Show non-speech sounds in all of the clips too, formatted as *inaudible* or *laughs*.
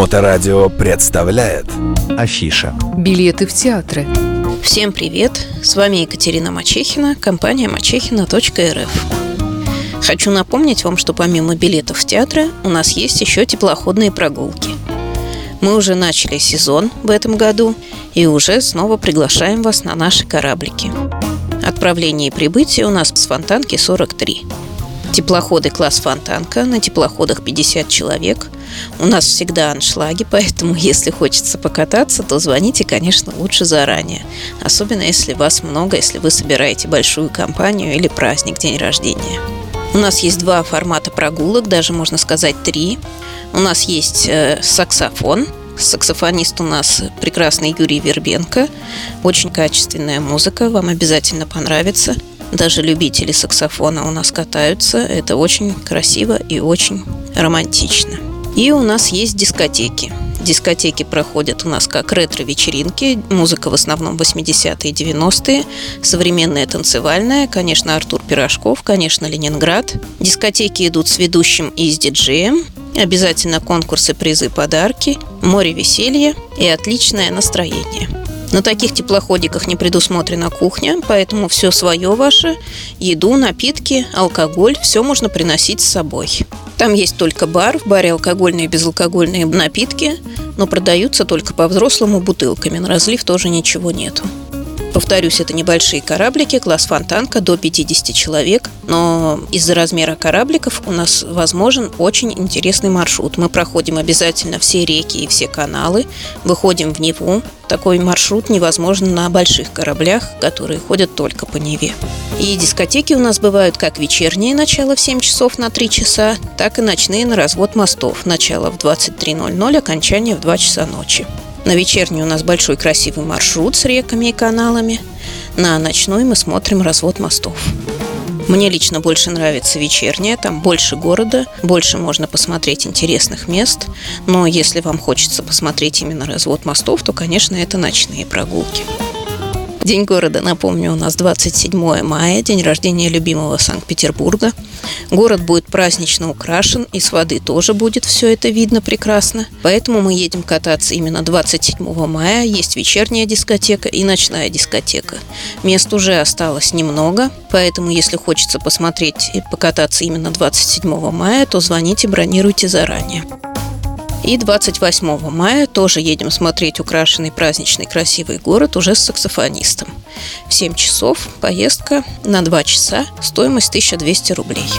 Моторадио представляет Афиша. Билеты в театры. Всем привет! С вами Екатерина Мачехина, компания мачехина.рф. Хочу напомнить вам, что помимо билетов в театры у нас есть еще теплоходные прогулки. Мы уже начали сезон в этом году и уже снова приглашаем вас на наши кораблики. Отправление и прибытие у нас с Фонтанки 43. Теплоходы класс Фонтанка, на теплоходах 50 человек. У нас всегда аншлаги, поэтому *laughs* если хочется покататься, то звоните, конечно, лучше заранее. Особенно если вас много, если вы собираете большую компанию или праздник, день рождения. У нас есть два формата прогулок, даже можно сказать три. У нас есть э, саксофон. Саксофонист у нас прекрасный Юрий Вербенко. Очень качественная музыка, вам обязательно понравится. Даже любители саксофона у нас катаются. Это очень красиво и очень романтично. И у нас есть дискотеки. Дискотеки проходят у нас как ретро-вечеринки, музыка в основном 80-е и 90-е, современная танцевальная, конечно, Артур Пирожков, конечно, Ленинград. Дискотеки идут с ведущим и с диджеем, обязательно конкурсы, призы, подарки, море веселья и отличное настроение. На таких теплоходиках не предусмотрена кухня, поэтому все свое ваше, еду, напитки, алкоголь, все можно приносить с собой. Там есть только бар, в баре алкогольные и безалкогольные напитки, но продаются только по-взрослому бутылками, на разлив тоже ничего нету. Повторюсь, это небольшие кораблики, класс фонтанка до 50 человек, но из-за размера корабликов у нас возможен очень интересный маршрут. Мы проходим обязательно все реки и все каналы, выходим в Неву. Такой маршрут невозможен на больших кораблях, которые ходят только по Неве. И дискотеки у нас бывают как вечерние, начало в 7 часов на 3 часа, так и ночные на развод мостов, начало в 23.00, окончание в 2 часа ночи. На вечерний у нас большой красивый маршрут с реками и каналами. На ночной мы смотрим развод мостов. Мне лично больше нравится вечерняя, там больше города, больше можно посмотреть интересных мест. Но если вам хочется посмотреть именно развод мостов, то, конечно, это ночные прогулки. День города, напомню, у нас 27 мая, день рождения любимого Санкт-Петербурга. Город будет празднично украшен, и с воды тоже будет все это видно прекрасно. Поэтому мы едем кататься именно 27 мая. Есть вечерняя дискотека и ночная дискотека. Мест уже осталось немного, поэтому если хочется посмотреть и покататься именно 27 мая, то звоните, бронируйте заранее. И 28 мая тоже едем смотреть украшенный праздничный красивый город уже с саксофонистом. В 7 часов поездка на 2 часа, стоимость 1200 рублей.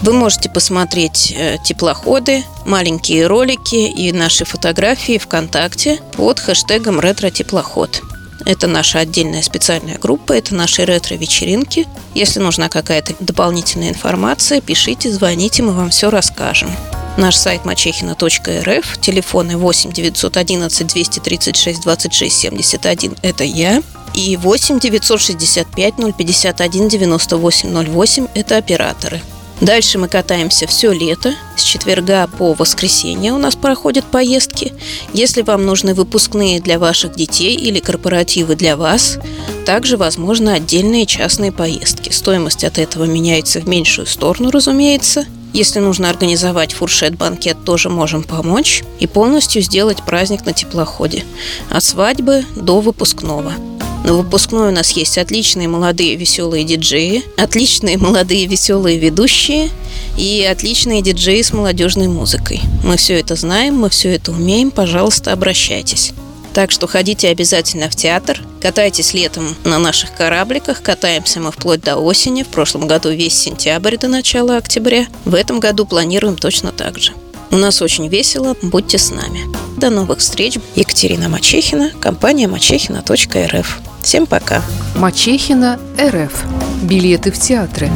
Вы можете посмотреть э, теплоходы, маленькие ролики и наши фотографии ВКонтакте под хэштегом «Ретро-теплоход». Это наша отдельная специальная группа, это наши ретро-вечеринки. Если нужна какая-то дополнительная информация, пишите, звоните, мы вам все расскажем. Наш сайт мачехина.рф, телефоны 8 911 236 26 71 – это я, и 8 965 051 98 08 – это операторы. Дальше мы катаемся все лето. С четверга по воскресенье у нас проходят поездки. Если вам нужны выпускные для ваших детей или корпоративы для вас, также возможны отдельные частные поездки. Стоимость от этого меняется в меньшую сторону, разумеется – если нужно организовать фуршет-банкет, тоже можем помочь и полностью сделать праздник на теплоходе. От свадьбы до выпускного. На выпускной у нас есть отличные молодые веселые диджеи, отличные молодые веселые ведущие и отличные диджеи с молодежной музыкой. Мы все это знаем, мы все это умеем, пожалуйста, обращайтесь. Так что ходите обязательно в театр, катайтесь летом на наших корабликах, катаемся мы вплоть до осени, в прошлом году весь сентябрь до начала октября. В этом году планируем точно так же. У нас очень весело, будьте с нами. До новых встреч. Екатерина Мачехина, компания мачехина.рф. Всем пока. Мачехина РФ. Билеты в театры.